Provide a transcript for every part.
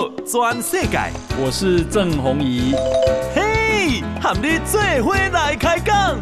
报全世界，我是郑弘仪。嘿，和你做伙来开讲。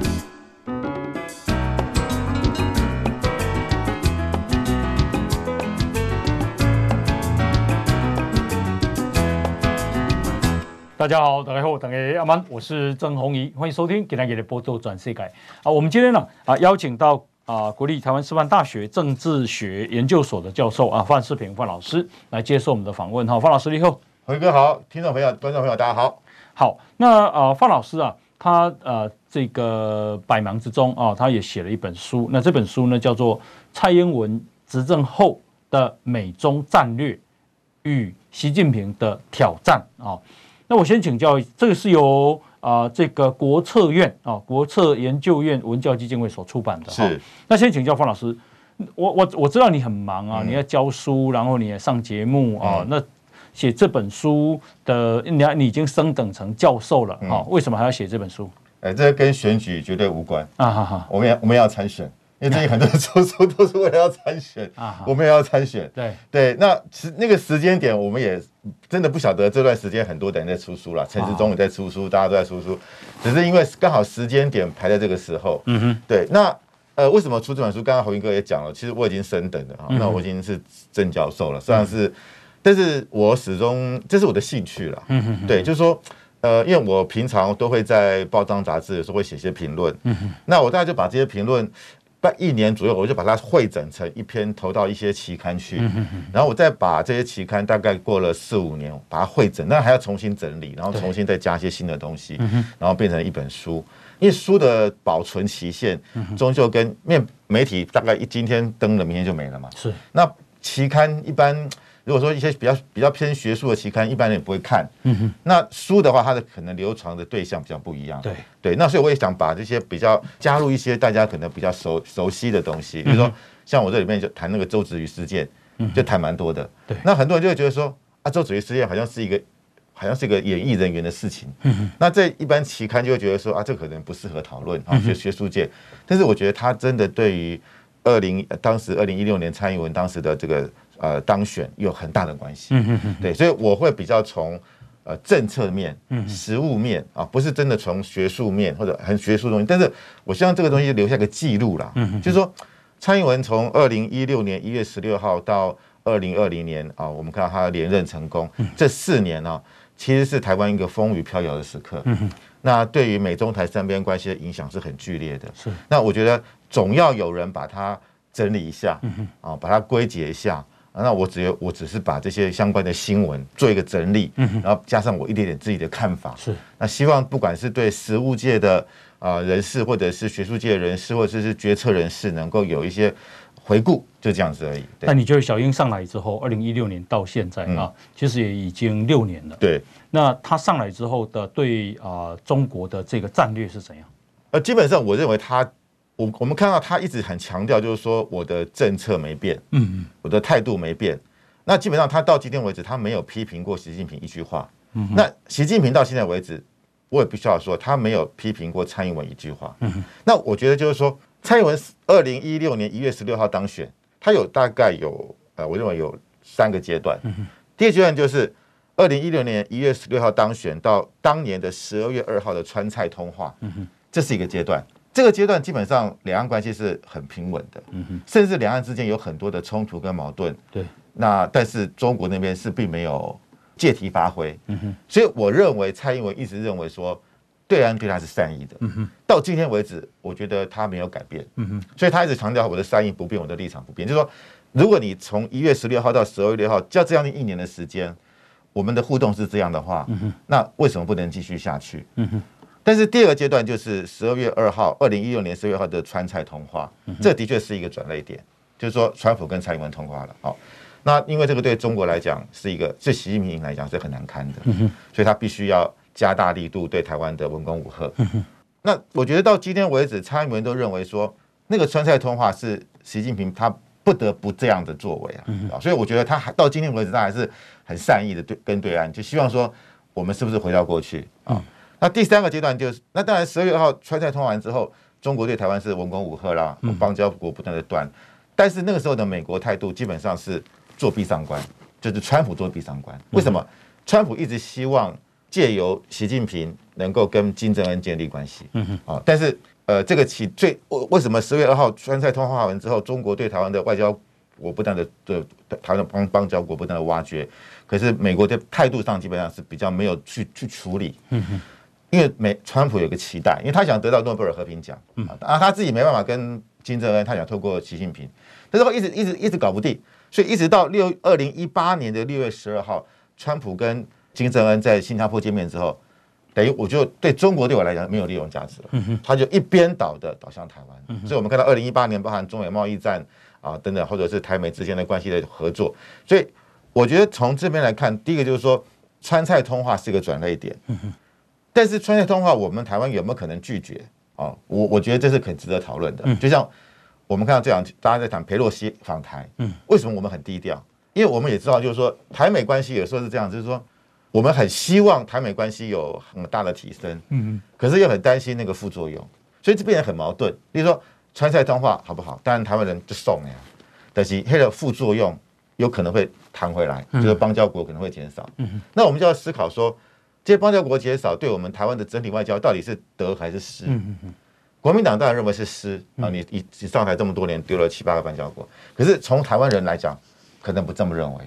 大家好，大家好，大家阿曼，我是郑弘仪，欢迎收听今天的报道全世界。啊，我们今天呢啊邀请到。啊，国立台湾师范大学政治学研究所的教授啊，范世平范老师来接受我们的访问哈。范老师你好，弘仪哥好，听众朋友、观众朋友大家好。好，那啊，范老师啊，他呃这个百忙之中啊，他也写了一本书。那这本书呢，叫做《蔡英文执政后的美中战略与习近平的挑战》啊。那我先请教，这个是由。啊、呃，这个国策院啊，国策研究院文教基金会所出版的。是。那先请教方老师，我我我知道你很忙啊，嗯、你要教书，然后你也上节目啊。嗯、那写这本书的，你你已经升等成教授了啊？为什么还要写这本书？哎、嗯，这跟选举绝对无关啊！哈哈，我们要我们要参选。因为最近很多人出书都是为了要参选啊，我们也要参选。对对，那其实那个时间点，我们也真的不晓得这段时间很多人在出书了，陈时中也在出书，大家都在出书，只是因为刚好时间点排在这个时候。嗯哼，对。那呃，为什么出这本书？刚刚侯云哥也讲了，其实我已经升等了啊，那我已经是正教授了，虽然是，但是我始终这是我的兴趣了。嗯哼，对，就是说，呃，因为我平常都会在报章杂志的时候会写些评论。嗯哼，那我大概就把这些评论。半一年左右，我就把它汇整成一篇，投到一些期刊去。然后我再把这些期刊，大概过了四五年，把它汇整，那还要重新整理，然后重新再加一些新的东西，然后变成一本书。因为书的保存期限，终究跟面媒体大概一今天登了，明天就没了嘛。是。那期刊一般。如果说一些比较比较偏学术的期刊，一般人也不会看。嗯哼。那书的话，它的可能流传的对象比较不一样。对对。那所以我也想把这些比较加入一些大家可能比较熟熟悉的东西，比如说像我这里面就谈那个周子瑜事件，就谈蛮多的。对。那很多人就会觉得说啊，周子瑜事件好像是一个好像是一个演艺人员的事情。嗯哼。那这一般期刊就会觉得说啊，这可能不适合讨论啊，学学术界。但是我觉得他真的对于二零当时二零一六年蔡英文当时的这个。呃，当选有很大的关系，嗯嗯嗯，对，所以我会比较从呃政策面、实务面啊，不是真的从学术面或者很学术东西，但是我希望这个东西留下个记录啦，嗯，就是说蔡英文从二零一六年一月十六号到二零二零年啊，我们看到他连任成功，这四年呢，其实是台湾一个风雨飘摇的时刻，嗯，那对于美中台三边关系的影响是很剧烈的，是，那我觉得总要有人把它整理一下，嗯。啊，把它归结一下。那我只有我只是把这些相关的新闻做一个整理，然后加上我一点点自己的看法。是，那希望不管是对实物界的啊人士，或者是学术界的人士，或者是决策人士，能够有一些回顾，就这样子而已。那你觉得小英上来之后，二零一六年到现在啊，其实也已经六年了。对，那他上来之后的对啊中国的这个战略是怎样？呃，基本上我认为他。我我们看到他一直很强调，就是说我的政策没变，嗯嗯，我的态度没变。那基本上他到今天为止，他没有批评过习近平一句话。嗯，那习近平到现在为止，我也必须要说，他没有批评过蔡英文一句话。嗯，那我觉得就是说，蔡英文二零一六年一月十六号当选，他有大概有呃，我认为有三个阶段。嗯，第一阶段就是二零一六年一月十六号当选到当年的十二月二号的川菜通话。嗯，这是一个阶段。这个阶段基本上两岸关系是很平稳的，嗯哼，甚至两岸之间有很多的冲突跟矛盾，对。那但是中国那边是并没有借题发挥，嗯哼。所以我认为蔡英文一直认为说对岸对他是善意的，嗯哼。到今天为止，我觉得他没有改变，嗯哼。所以他一直强调我的善意不变，我的立场不变。就是说，如果你从一月十六号到十二月六号，就这样一年的时间，我们的互动是这样的话，嗯哼。那为什么不能继续下去？嗯哼。但是第二个阶段就是十二月二号，二零一六年十二月二号的川菜通话，这的确是一个转捩点，就是说川普跟蔡英文通话了。好，那因为这个对中国来讲是一个，对习近平来讲是很难堪的，所以他必须要加大力度对台湾的文攻武吓。那我觉得到今天为止，蔡英文都认为说那个川菜通话是习近平他不得不这样的作为啊，所以我觉得他还到今天为止，他还是很善意的对跟对岸，就希望说我们是不是回到过去啊？那第三个阶段就是，那当然十二月二号川菜通完之后，中国对台湾是文攻武吓啦，邦交国不断的断，但是那个时候的美国态度基本上是作壁上观，就是川普作壁上关。为什么？川普一直希望借由习近平能够跟金正恩建立关系。嗯哼。啊，但是呃，这个起最为为什么十月二号川菜通话完之后，中国对台湾的外交国不断的的台湾的邦邦交国不断的挖掘，可是美国的态度上基本上是比较没有去去处理。嗯哼。因为美川普有个期待，因为他想得到诺贝尔和平奖。嗯。啊，他自己没办法跟金正恩，他想透过习近平，但是一直一直一直搞不定。所以一直到六二零一八年的六月十二号，川普跟金正恩在新加坡见面之后，等于我就对中国对我来讲没有利用价值了。他就一边倒的倒向台湾。所以我们看到二零一八年包含中美贸易战啊等等，或者是台美之间的关系的合作。所以我觉得从这边来看，第一个就是说川菜通话是一个转捩点。但是川菜通话我们台湾有没有可能拒绝啊？我我觉得这是很值得讨论的。就像。我们看到这样，大家在谈佩洛西访台，嗯，为什么我们很低调？因为我们也知道，就是说台美关系有时候是这样，就是说我们很希望台美关系有很大的提升，嗯，可是又很担心那个副作用，所以这变得很矛盾。比如说川菜通话好不好？当然台湾人就送呀，但是它的副作用有可能会弹回来，就是邦交国可能会减少，嗯，那我们就要思考说，这些邦交国减少对我们台湾的整体外交到底是得还是失？嗯嗯。国民党当然认为是失啊，你你你上台这么多年丢了七八个邦交国，可是从台湾人来讲，可能不这么认为。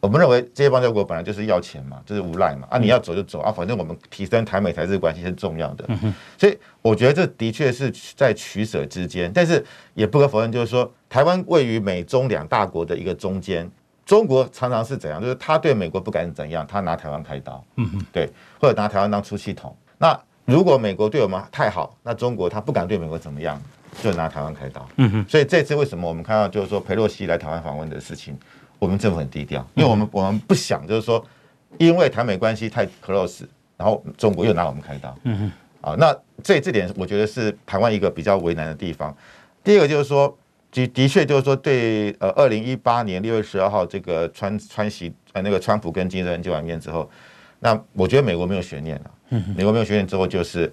我们认为这些邦交国本来就是要钱嘛，就是无赖嘛啊，你要走就走啊，反正我们提升台美台日关系是重要的。所以我觉得这的确是在取舍之间，但是也不可否认，就是说台湾位于美中两大国的一个中间，中国常常是怎样，就是他对美国不敢怎样，他拿台湾开刀，对，或者拿台湾当出气筒，那。如果美国对我们太好，那中国他不敢对美国怎么样，就拿台湾开刀。嗯哼。所以这次为什么我们看到就是说佩洛西来台湾访问的事情，我们政府很低调，因为我们我们不想就是说，因为台美关系太 close，然后中国又拿我们开刀。嗯哼。啊，那这这点我觉得是台湾一个比较为难的地方。第二个就是说，的的确就是说对呃，二零一八年六月十二号这个川川习呃那个川普跟金正恩见完面之后，那我觉得美国没有悬念了。美国没有悬念之后，就是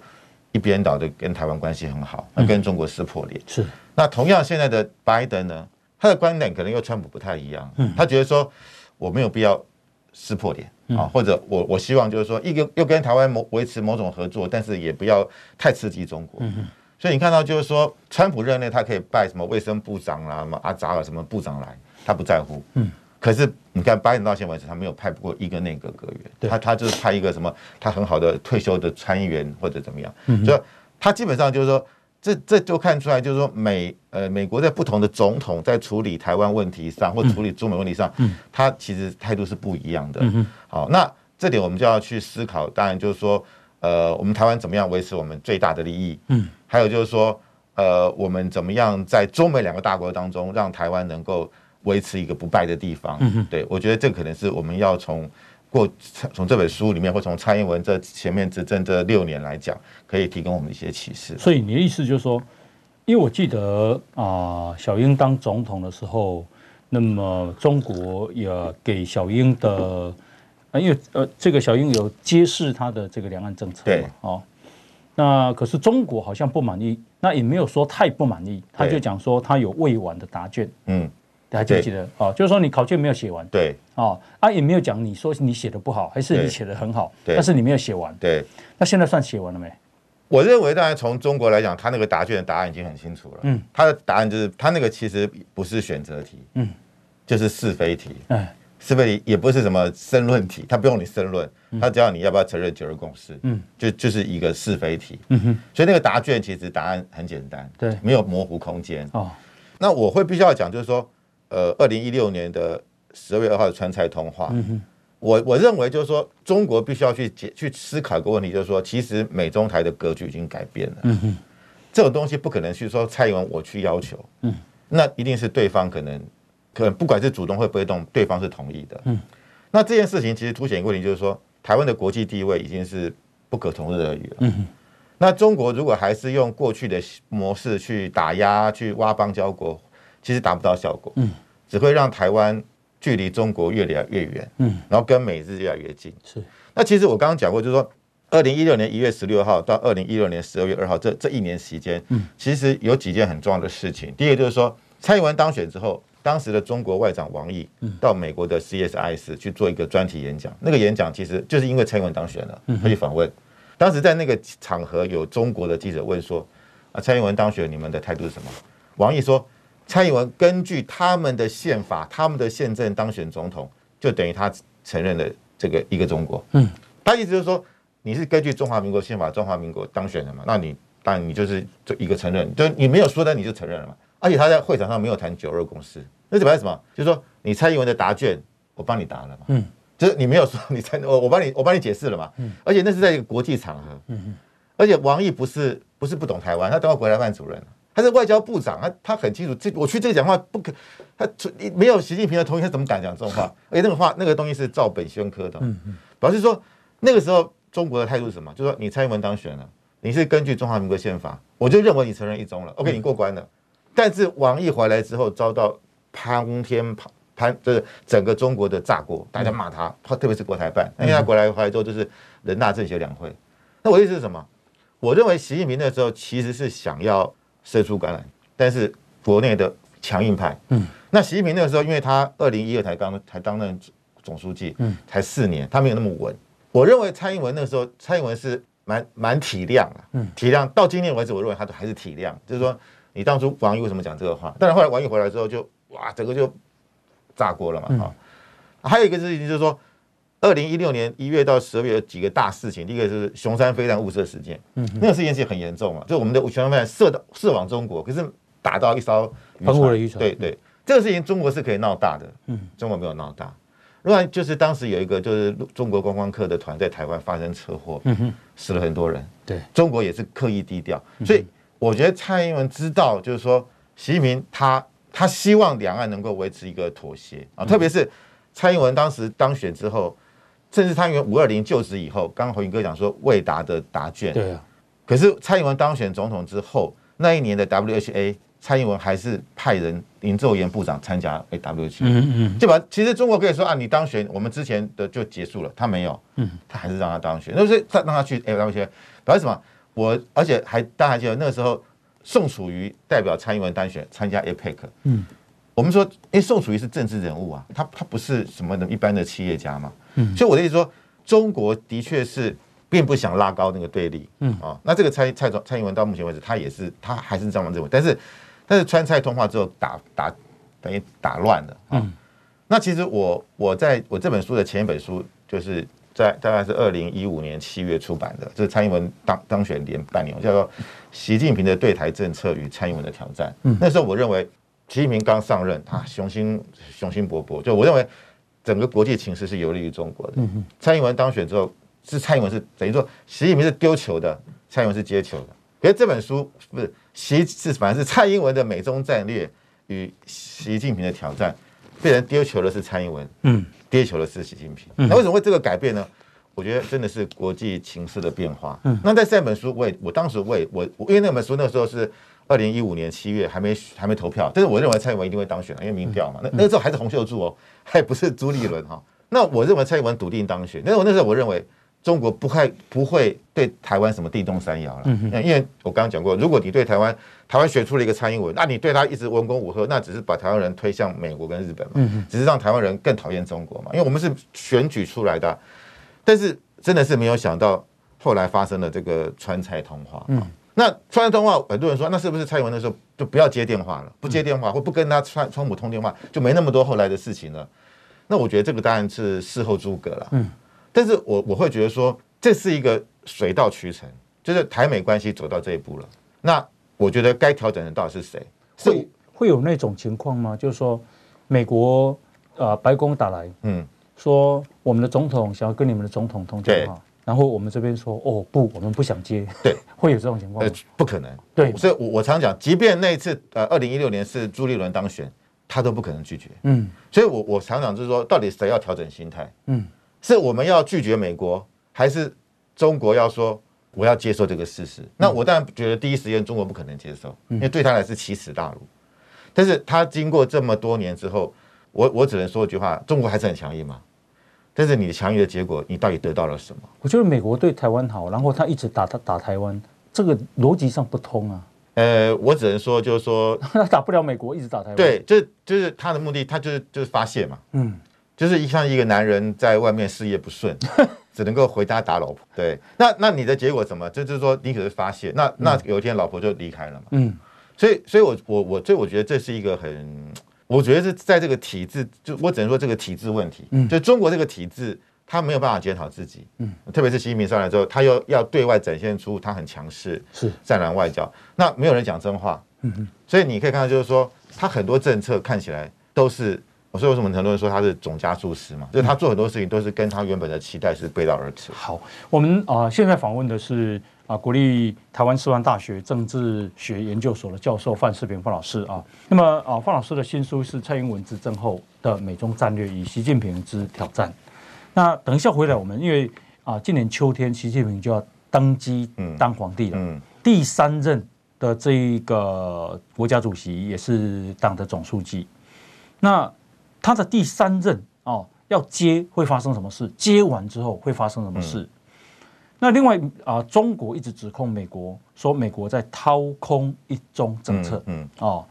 一边倒的跟台湾关系很好，那跟中国撕破脸。是。那同样现在的拜登呢，他的观点可能又川普不太一样。他觉得说我没有必要撕破脸啊，或者我我希望就是说一个又跟台湾某维持某种合作，但是也不要太刺激中国。所以你看到就是说，川普任内他可以拜什么卫生部长啦、什么阿扎尔什么部长来，他不在乎。嗯。可是你看，拜登到现在为止，他没有派过一个内阁阁员，他他就是派一个什么，他很好的退休的参议员或者怎么样，所以他基本上就是说，这这就看出来，就是说美呃美国在不同的总统在处理台湾问题上或处理中美问题上，他其实态度是不一样的。嗯好，那这点我们就要去思考，当然就是说，呃，我们台湾怎么样维持我们最大的利益？嗯，还有就是说，呃，我们怎么样在中美两个大国当中，让台湾能够。维持一个不败的地方，嗯对，我觉得这可能是我们要从过从这本书里面，或从蔡英文这前面执政这六年来讲，可以提供我们一些启示。所以你的意思就是说，因为我记得啊，小英当总统的时候，那么中国也给小英的，因为呃，这个小英有揭示他的这个两岸政策嘛，对，哦，那可是中国好像不满意，那也没有说太不满意，他就讲说他有未完的答卷，嗯。还记不记得？哦，就是说你考卷没有写完，对，哦，啊也没有讲你说你写的不好，还是你写的很好，但是你没有写完，对，那现在算写完了没？我认为，当然从中国来讲，他那个答卷的答案已经很清楚了，嗯，他的答案就是他那个其实不是选择题，嗯，就是是非题，哎，是非题也不是什么申论题，他不用你申论，他只要你要不要承认九二共识，嗯，就就是一个是非题，嗯哼，所以那个答卷其实答案很简单，对，没有模糊空间，哦，那我会必须要讲，就是说。呃，二零一六年的十二月二号的川菜通话，嗯、哼。我我认为就是说，中国必须要去解去思考一个问题，就是说，其实美中台的格局已经改变了。嗯、哼。这种东西不可能去说蔡英文我去要求，嗯、那一定是对方可能可能不管是主动会不会动，对方是同意的。嗯、那这件事情其实凸显一个问题，就是说，台湾的国际地位已经是不可同日而语了。嗯、那中国如果还是用过去的模式去打压、去挖邦交国。其实达不到效果，嗯，只会让台湾距离中国越来越远，嗯，然后跟美日越来越近。是，那其实我刚刚讲过，就是说，二零一六年一月十六号到二零一六年十二月二号这这一年时间，嗯，其实有几件很重要的事情。第一个就是说，蔡英文当选之后，当时的中国外长王毅到美国的 CSIS 去做一个专题演讲，那个演讲其实就是因为蔡英文当选了，他去访问。当时在那个场合，有中国的记者问说：“啊，蔡英文当选，你们的态度是什么？”王毅说：“蔡英文根据他们的宪法、他们的宪政当选总统，就等于他承认了这个一个中国。”嗯，他意思就是说，你是根据中华民国宪法、中华民国当选的嘛？那你当然你就是这一个承认，就你没有说的你就承认了嘛。而且他在会场上没有谈九二共识，那代表什么？就是说你蔡英文的答卷我帮你答了嘛，嗯，就是你没有说你蔡我我帮你我帮你解释了嘛，嗯，而且那是在一个国际场合，嗯嗯，而且王毅不是不是不懂台湾，他当过国台办主任，他是外交部长，他他很清楚这我去这讲话不可，他没有习近平的同意，他怎么敢讲这种话？而且那个话那个东西是照本宣科的，嗯嗯，表示说那个时候中国的态度是什么？就是说你蔡英文当选了，你是根据中华民国宪法，我就认为你承认一中了，OK，你过关了。但是王毅回来之后遭到潘天潘，就是整个中国的炸锅，大家骂他，他特别是国台办，因为他回来回来之后就是人大政协两会。那我意思是什么？我认为习近平那时候其实是想要伸出橄榄，但是国内的强硬派，嗯，那习近平那个时候，因为他二零一二才刚才担任总书记，嗯，才四年，他没有那么稳。我认为蔡英文那个时候，蔡英文是蛮蛮体谅啊，嗯，体谅到今天为止，我认为他都还是体谅，就是说。你当初王毅为什么讲这个话？但是后来王毅回来之后就，就哇，整个就炸锅了嘛！哈、嗯，还有一个事情就是说，二零一六年一月到十二月有几个大事情。第一个是熊山飞弹误射事件，嗯，那个事件其实很严重嘛，就我们的雄三飞弹射到射往中国，可是打到一艘渔船，对对，这个事情中国是可以闹大的，嗯，中国没有闹大。另外就是当时有一个就是中国观光客的团在台湾发生车祸，嗯哼，死了很多人，对，中国也是刻意低调，所以。我觉得蔡英文知道，就是说，习近平他他希望两岸能够维持一个妥协啊，特别是蔡英文当时当选之后，甚至蔡英文五二零就职以后，刚刚侯云哥讲说未答的答卷，对啊，可是蔡英文当选总统之后，那一年的 WHA，蔡英文还是派人林奏延部长参加 WHA，嗯嗯，就把其实中国可以说啊，你当选，我们之前的就结束了，他没有，嗯，他还是让他当选，那是他让他去 WHA，表示什么？我而且还大家还记得那个时候，宋楚瑜代表蔡英文当选参加 APEC。嗯，我们说，因为宋楚瑜是政治人物啊，他他不是什么的一般的企业家嘛。嗯，所以我的意思说，中国的确是并不想拉高那个对立。嗯啊，那这个蔡蔡总蔡英文到目前为止，他也是他还是这样认为。但是但是川菜通话之后打打等于打乱了。嗯，那其实我我在我这本书的前一本书就是。在大概是二零一五年七月出版的，这是蔡英文当当选连半年，叫做《习近平的对台政策与蔡英文的挑战》。那时候我认为习近平刚上任，他雄心雄心勃勃，就我认为整个国际情势是有利于中国的。蔡英文当选之后，是蔡英文是等于说习近平是丢球的，蔡英文是接球的。可是这本书不是习是反正是蔡英文的美中战略与习近平的挑战，被人丢球的是蔡英文。嗯。跌球的是习近平，那为什么会这个改变呢？我觉得真的是国际情势的变化。嗯那在这本书，我也我当时我也我因为那本书那时候是二零一五年七月，还没还没投票，但是我认为蔡英文一定会当选，因为民调嘛。那那个时候还是洪秀柱哦，还不是朱立伦哈。那我认为蔡英文笃定当选，那我那时候我认为。中国不会不会对台湾什么地动山摇了，因为我刚刚讲过，如果你对台湾台湾选出了一个蔡英文，那你对他一直文攻武吓，那只是把台湾人推向美国跟日本嘛，只是让台湾人更讨厌中国嘛，因为我们是选举出来的，但是真的是没有想到后来发生了这个川蔡通话，那川蔡通话很多人说，那是不是蔡英文那时候就不要接电话了，不接电话或不跟他川川普通电话，就没那么多后来的事情了？那我觉得这个当然是事后诸葛了。但是我我会觉得说，这是一个水到渠成，就是台美关系走到这一步了。那我觉得该调整的到底是谁？会会有那种情况吗？就是说，美国呃白宫打来，嗯，说我们的总统想要跟你们的总统通电话，然后我们这边说哦不，我们不想接。对，会有这种情况？呃，不可能。对，所以我我常讲，即便那一次呃二零一六年是朱立伦当选，他都不可能拒绝。嗯，所以我我常常就是说，到底谁要调整心态？嗯。是我们要拒绝美国，还是中国要说我要接受这个事实？那我当然觉得第一时间中国不可能接受，因为对他来是奇耻大辱。但是他经过这么多年之后，我我只能说一句话：中国还是很强硬嘛。但是你的强硬的结果，你到底得到了什么？我觉得美国对台湾好，然后他一直打他打台湾，这个逻辑上不通啊。呃，我只能说，就是说他，打不了美国，一直打台湾。对，就是就是他的目的，他就是就是发泄嘛。嗯，就是像一个男人在外面事业不顺，只能够回家打老婆。对，那那你的结果什么？就就是说，你可是发泄，那那有一天老婆就离开了嘛。嗯，所以，所以我我我，所以我觉得这是一个很，我觉得是在这个体制，就我只能说这个体制问题。嗯，就中国这个体制。他没有办法检讨自己，嗯，特别是习近平上来之后，他又要对外展现出他很强势，是战狼外交，那没有人讲真话，嗯哼，所以你可以看到，就是说他很多政策看起来都是，我说为什么很多人说他是总加速师嘛，就是他做很多事情都是跟他原本的期待是背道而驰。好，我们啊、呃、现在访问的是啊、呃、国立台湾师范大学政治学研究所的教授范世平范老师啊，那么啊范老师的新书是蔡英文执政后的美中战略与习近平之挑战。那等一下回来，我们因为啊，今年秋天习近平就要登基当皇帝了，嗯嗯、第三任的这一个国家主席也是党的总书记。那他的第三任哦，要接会发生什么事？接完之后会发生什么事？嗯、那另外啊，中国一直指控美国说美国在掏空一中政策，嗯，嗯哦，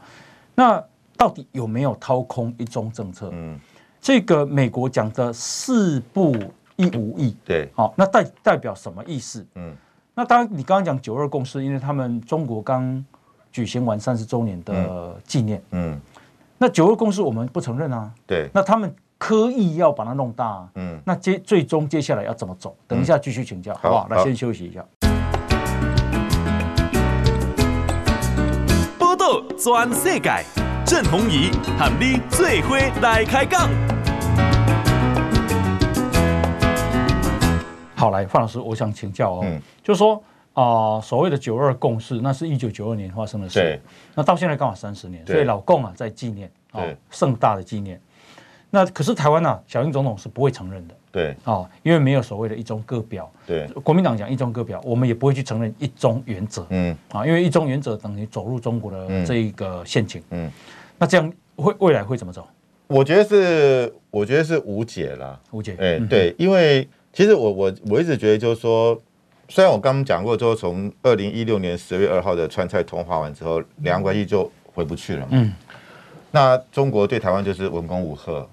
那到底有没有掏空一中政策？嗯。这个美国讲的四不一无意，对，好，那代代表什么意思？嗯，那当然，你刚刚讲九二共识，因为他们中国刚举行完三十周年的纪念，嗯，那九二共识我们不承认啊，对，那他们刻意要把它弄大，嗯，那接最终接下来要怎么走？等一下继续请教，好不好？那先休息一下。报道全世界，郑弘仪喊你最伙来开讲。好，来范老师，我想请教哦，嗯、就是说啊、呃，所谓的九二共识，那是一九九二年发生的事，那到现在刚好三十年，所以老共啊在纪念啊，对。盛大的纪念。那可是台湾啊，小英总统是不会承认的，对。啊、哦，因为没有所谓的一中各表，对，国民党讲一中各表，我们也不会去承认一中原则，嗯。啊，因为一中原则等于走入中国的这一个陷阱，嗯，嗯那这样会未来会怎么走？我觉得是，我觉得是无解了，无解，哎，对，因为。其实我我我一直觉得就是说，虽然我刚刚讲过，之后从二零一六年十月二号的川菜通话完之后，两岸关系就回不去了。嗯，那中国对台湾就是文攻武吓，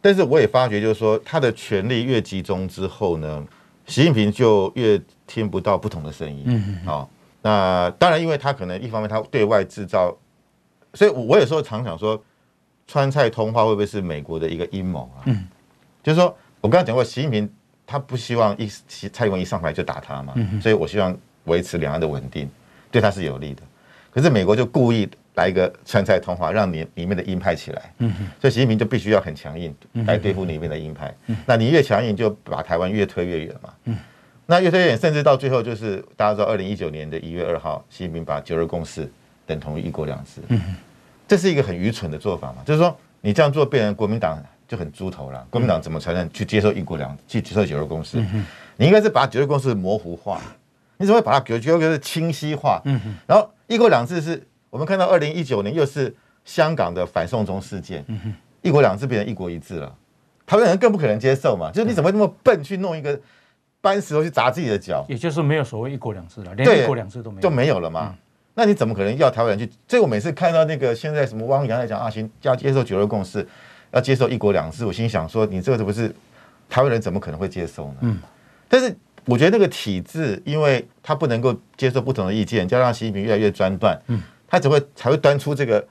但是我也发觉就是说，他的权力越集中之后呢，习近平就越听不到不同的声音。嗯那当然，因为他可能一方面他对外制造，所以我有时候常想说，川菜通话会不会是美国的一个阴谋啊？嗯，就是说我刚刚讲过，习近平。他不希望一蔡英文一上台就打他嘛，所以我希望维持两岸的稳定，对他是有利的。可是美国就故意来一个川菜通话，让你里面的鹰派起来，所以习近平就必须要很强硬来对付里面的鹰派。那你越强硬，就把台湾越推越远嘛。那越推越远，甚至到最后就是大家知道，二零一九年的一月二号，习近平把九二共识等同于一国两制，这是一个很愚蠢的做法嘛。就是说你这样做，变成国民党。就很猪头了，国民党怎么才能去接受一国两去接受九二共识？你应该是把九二共识模糊化，你怎么会把它九九二共识清晰化？然后一国两制是我们看到二零一九年又是香港的反送中事件，一国两制变成一国一制了，台湾人更不可能接受嘛？就是你怎么会那么笨去弄一个搬石头去砸自己的脚？也就是没有所谓一国两制了，连一国两制都没有就没有了嘛？那你怎么可能要台湾人去？所以我每次看到那个现在什么汪洋在讲阿行要接受九二共识。要接受一国两制，我心想说，你这个是不是台湾人怎么可能会接受呢？嗯，但是我觉得那个体制，因为他不能够接受不同的意见，加上习近平越来越专断，嗯，他只会才会端出这个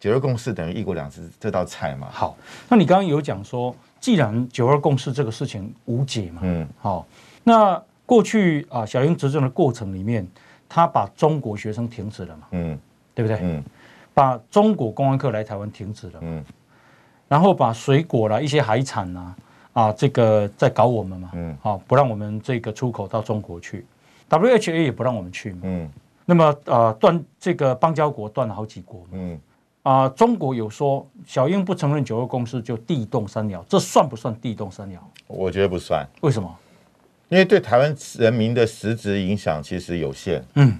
九二共识等于一国两制这道菜嘛。好，那你刚刚有讲说，既然九二共识这个事情无解嘛，嗯，好，那过去啊，小英执政的过程里面，他把中国学生停止了嘛，嗯，对不对？嗯，把中国公安课来台湾停止了，嗯。然后把水果啦、一些海产呐，啊，这个在搞我们嘛，嗯，好，不让我们这个出口到中国去，WHA 也不让我们去嘛，嗯，那么啊，断这个邦交国断了好几国，嗯，啊，中国有说小英不承认九二共识就地动山摇，这算不算地动山摇？我觉得不算，为什么？因为对台湾人民的实质影响其实有限，嗯，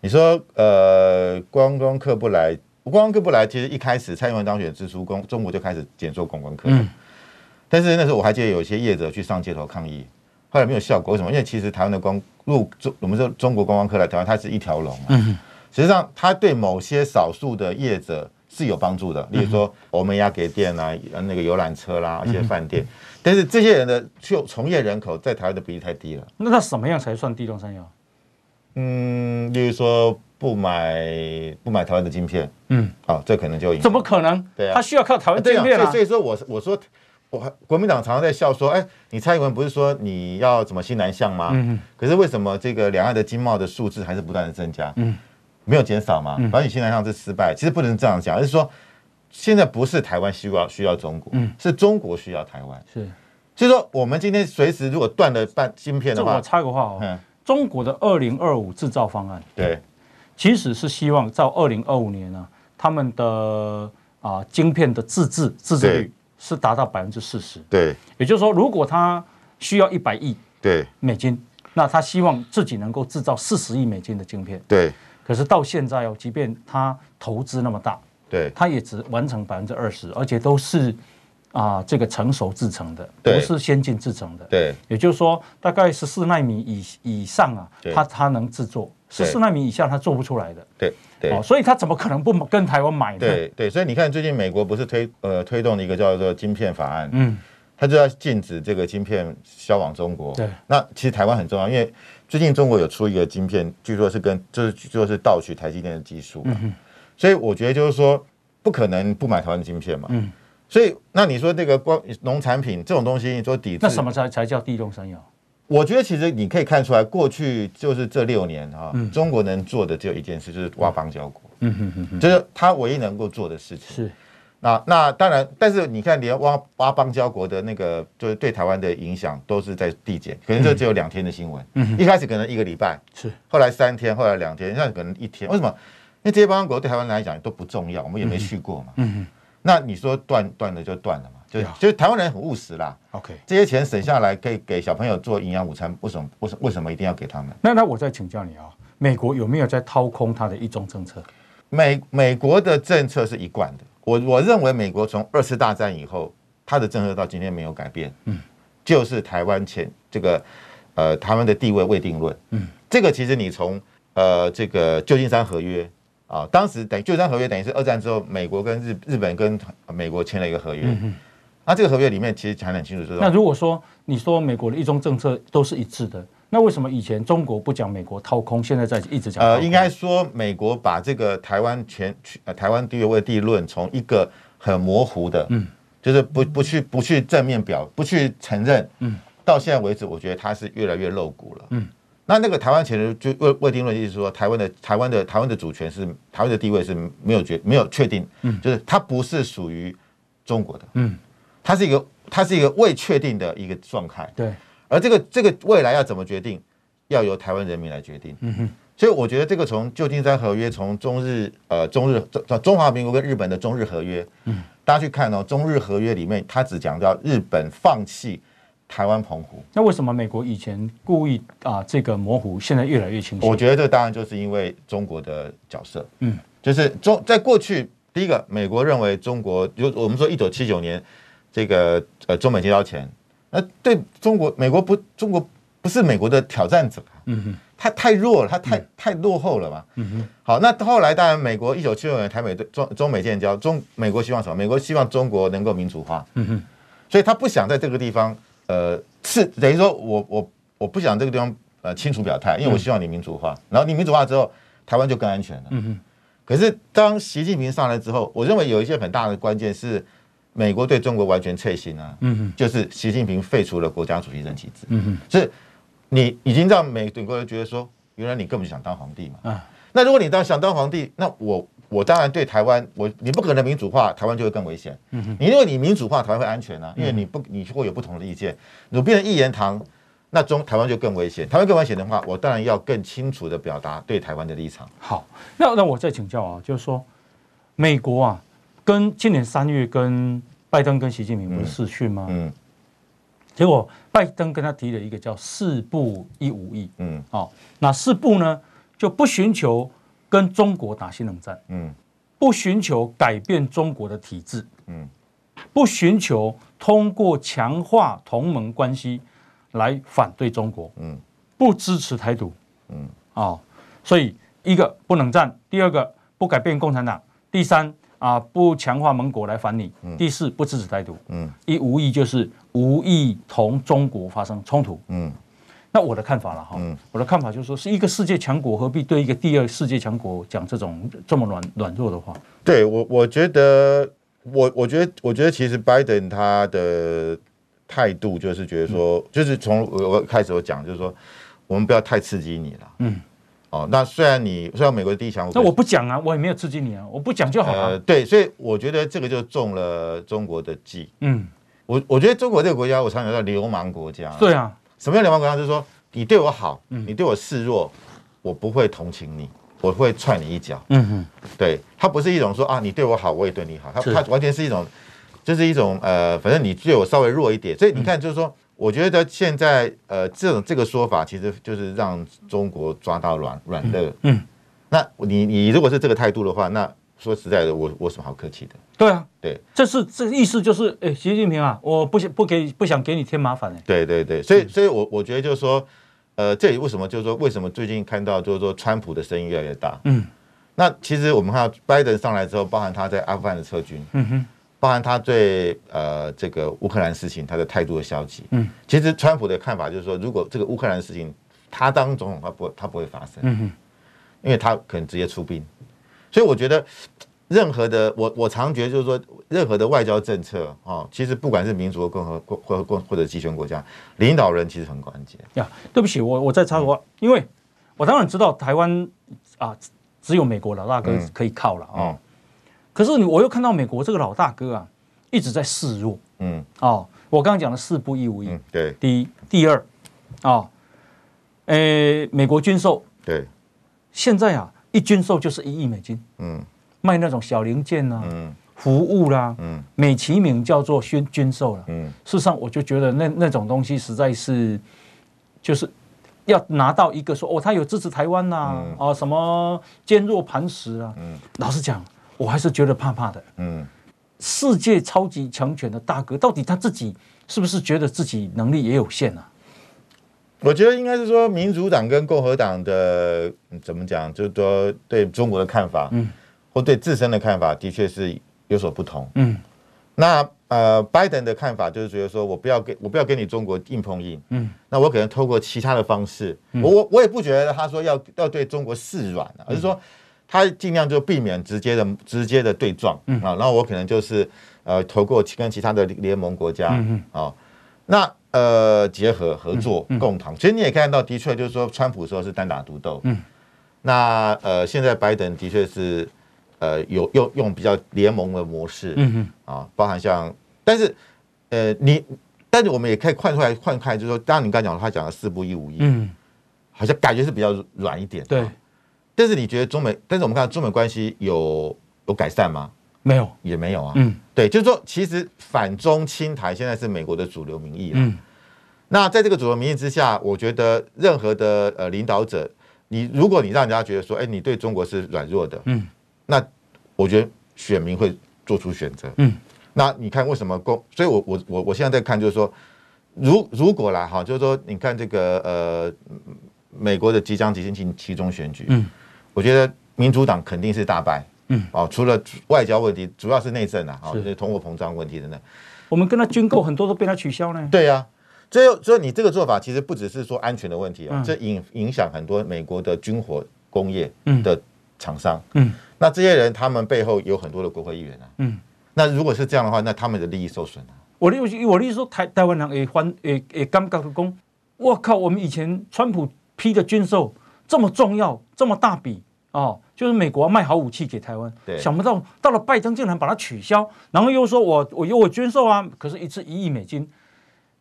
你说呃，观光客不来。观光客不来，其实一开始蔡英文当选之初，中中国就开始减收观光客。嗯，但是那时候我还记得有一些业者去上街头抗议，后来没有效果。为什么？因为其实台湾的光入中，我们说中国观光客来台湾，它是一条龙。嗯，实际上它对某些少数的业者是有帮助的，例如说欧美亚给店啊，那个游览车啦，一些饭店。但是这些人的就从业人口在台湾的比例太低了。那他什么样才算地动山摇？嗯，例如说不买不买台湾的晶片，嗯，好、哦，这可能就怎么可能？对啊，他需要靠台湾晶片啊。啊所以说我我说我国民党常常在笑说，哎，你蔡英文不是说你要怎么新南向吗？嗯嗯。可是为什么这个两岸的经贸的数字还是不断的增加？嗯，没有减少吗？反正你新南向是失败，其实不能这样讲，而是说现在不是台湾需要需要中国，嗯，是中国需要台湾。是，所以说我们今天随时如果断了半芯片的话，我插个话哦。嗯中国的二零二五制造方案，对，其实是希望到二零二五年呢，他们的啊晶片的自制自制率是达到百分之四十，对，也就是说，如果他需要一百亿对。美金，那他希望自己能够制造四十亿美金的晶片，对，可是到现在哦，即便他投资那么大，对，他也只完成百分之二十，而且都是。啊，这个成熟制成的，不是先进制成的。对，也就是说，大概十四纳米以以上啊，它它能制作；十四纳米以下，它做不出来的。对对、哦，所以它怎么可能不跟台湾买呢？对对，所以你看，最近美国不是推呃推动一个叫做晶片法案，嗯，它就要禁止这个晶片销往中国。对，那其实台湾很重要，因为最近中国有出一个晶片，据说是跟就是据说是盗取台积电的技术，嗯，所以我觉得就是说，不可能不买台湾的晶片嘛，嗯。所以，那你说这个光农产品这种东西，你说抵制，那什么才才叫地动山摇？我觉得其实你可以看出来，过去就是这六年啊，嗯、中国能做的只有一件事，就是挖邦交国。嗯哼哼哼，就是他唯一能够做的事情。是。那那当然，但是你看，连挖挖邦交国的那个，就是对台湾的影响，都是在递减。可能就只有两天的新闻。一开始可能一个礼拜，是。后来三天，后来两天，现在可能一天。为什么？因为这些邦交国对台湾来讲都不重要，我们也没去过嘛。嗯哼。那你说断断了就断了嘛？就就台湾人很务实啦。OK，这些钱省下来可以给小朋友做营养午餐，为什么为什为什么一定要给他们？那那我再请教你啊，美国有没有在掏空他的一中政策？美美国的政策是一贯的。我我认为美国从二次大战以后，他的政策到今天没有改变。嗯，就是台湾前这个呃台湾的地位未定论。嗯，这个其实你从呃这个旧金山合约。啊，当时等于旧金山合约等于是二战之后，美国跟日日本跟美国签了一个合约。那这个合约里面其实讲得很清楚，就是那如果说你说美国的一中政策都是一致的，那为什么以前中国不讲美国掏空，现在在一直讲？呃，应该说美国把这个台湾全呃台湾地位未定论从一个很模糊的，嗯，就是不不去不去正面表不去承认，嗯，到现在为止，我觉得它是越来越露骨了，嗯。那那个台湾其实就未未定论，意思是说台湾的台湾的台湾的主权是台湾的地位是没有决没有确定，嗯，就是它不是属于中国的，嗯，它是一个它是一个未确定的一个状态，对，而这个这个未来要怎么决定，要由台湾人民来决定，嗯哼，所以我觉得这个从旧金山合约，从中日呃中日中中华民国跟日本的中日合约，嗯，大家去看哦，中日合约里面它只讲到日本放弃。台湾澎湖，那为什么美国以前故意啊这个模糊，现在越来越清晰？我觉得这当然就是因为中国的角色，嗯，就是中在过去，第一个，美国认为中国就我们说一九七九年这个呃中美建交前，那对中国美国不中国不是美国的挑战者，嗯哼，他太弱了，他太太落后了嘛，嗯哼，好，那后来当然美国一九七六年台美对中中美建交，中美国希望什么？美国希望中国能够民主化，嗯哼，所以他不想在这个地方。呃，是等于说我我我不想这个地方呃清楚表态，因为我希望你民主化，然后你民主化之后，台湾就更安全了。嗯哼。可是当习近平上来之后，我认为有一些很大的关键是美国对中国完全脆心啊。嗯哼。就是习近平废除了国家主席任期制。嗯哼。是你已经让美国人觉得说，原来你根本就想当皇帝嘛。啊。那如果你当想当皇帝，那我。我当然对台湾，我你不可能民主化，台湾就会更危险。嗯哼，你因为你民主化，台湾会安全啊，因为你不你会有不同的意见，你变成一言堂，那中台湾就更危险。台湾更危险的话，我当然要更清楚的表达对台湾的立场。好，那那我再请教啊，就是说，美国啊，跟今年三月跟拜登跟习近平不是视讯吗？嗯，结果拜登跟他提了一个叫四不一无意。嗯，好，那四不呢就不寻求。跟中国打新冷战，嗯，不寻求改变中国的体制，嗯，不寻求通过强化同盟关系来反对中国，嗯，不支持台独，嗯，啊，所以一个不冷战，第二个不改变共产党，第三啊不强化盟国来反你，嗯、第四不支持台独，嗯，一无意就是无意同中国发生冲突，嗯，那我的看法了哈，嗯、我的看法就是说，是一个世界强国何必对一个第二世界强国讲这种这么软软弱的话？对我，我觉得，我我觉得，我觉得其实拜登他的态度就是觉得说，嗯、就是从我我开始我讲，就是说，我们不要太刺激你了，嗯。哦，那虽然你虽然美国的第一强国，那我不讲啊，我也没有刺激你啊，我不讲就好了。呃，对，所以我觉得这个就中了中国的计。嗯，我我觉得中国这个国家，我常常叫流氓国家。对啊，什么叫流氓国家？就是说你对我好，你对我示弱，我不会同情你，我会踹你一脚。嗯哼，对，它不是一种说啊，你对我好，我也对你好，它它完全是一种，就是一种呃，反正你对我稍微弱一点，所以你看，就是说。我觉得现在呃，这种这个说法其实就是让中国抓到软软的。嗯，那你你如果是这个态度的话，那说实在的，我我什么好客气的？对啊，对，这是这意思就是，哎，习近平啊，我不想不给不想给你添麻烦哎。对对对，所以所以我我觉得就是说，呃，这里为什么就是说为什么最近看到就是说川普的声音越来越大？嗯，那其实我们看到拜登上来之后，包含他在阿富汗的撤军。嗯哼。包含他对呃这个乌克兰事情他的态度的消极，嗯，其实川普的看法就是说，如果这个乌克兰事情他当总统，他不他不会发生，嗯哼，因为他可能直接出兵，所以我觉得任何的我我常觉得就是说，任何的外交政策啊、哦，其实不管是民主的共和国或或或者集权国家，领导人其实很关键。呀。对不起，我我在插个话，嗯、因为我当然知道台湾啊，只有美国老大哥可以靠了啊。嗯嗯可是你，我又看到美国这个老大哥啊，一直在示弱。嗯，哦，我刚刚讲的四不一无一。对，第一，第二，啊，诶，美国军售。对。现在啊，一军售就是一亿美金。嗯。卖那种小零件啊，嗯，服务啦，嗯，美其名叫做军军售了。嗯。事实上，我就觉得那那种东西实在是，就是要拿到一个说哦，他有支持台湾呐，啊，什么坚若磐石啊。嗯。老实讲。我还是觉得怕怕的。嗯，世界超级强权的大哥，到底他自己是不是觉得自己能力也有限啊？我觉得应该是说，民主党跟共和党的怎么讲，就是说对中国的看法，嗯，或对自身的看法，的确是有所不同。嗯，那呃，拜登的看法就是觉得说我不要跟我不要跟你中国硬碰硬。嗯，那我可能透过其他的方式，嗯、我我我也不觉得他说要要对中国示软，而是说。他尽量就避免直接的直接的对撞，嗯。啊，然后我可能就是呃，投过跟其他的联盟国家，嗯啊，那呃结合合作共同，其实你也看到，的确就是说，川普说是单打独斗，嗯，那呃现在拜登的确是呃有用用比较联盟的模式，嗯啊，包含像，但是呃你，但是我们也可以换出来换看，就是说，当然你刚才讲他讲的四不一五一，嗯，好像感觉是比较软一点，对。但是你觉得中美？但是我们看中美关系有有改善吗？没有，也没有啊。嗯，对，就是说，其实反中亲台现在是美国的主流民意了。嗯，那在这个主流民意之下，我觉得任何的呃领导者，你如果你让人家觉得说，哎，你对中国是软弱的，嗯，那我觉得选民会做出选择。嗯，那你看为什么共？所以我我我我现在在看，就是说，如如果啦哈，就是说，你看这个呃，美国的即将进行期中选举，嗯。我觉得民主党肯定是大败，嗯，哦，除了外交问题，主要是内政啊，哦，是通货膨胀问题等等。我们跟他军购很多都被他取消呢。对呀，最后所以你这个做法其实不只是说安全的问题啊，这影影响很多美国的军火工业的厂商，嗯，那这些人他们背后有很多的国会议员啊，嗯，那如果是这样的话，那他们的利益受损啊。我的我的意思说，台台湾人也欢也也尴尬的讲，我靠，我们以前川普批的军售。这么重要，这么大笔哦，就是美国卖好武器给台湾，想不到到了拜登竟然把它取消，然后又说我我有我军售啊，可是一次一亿美金，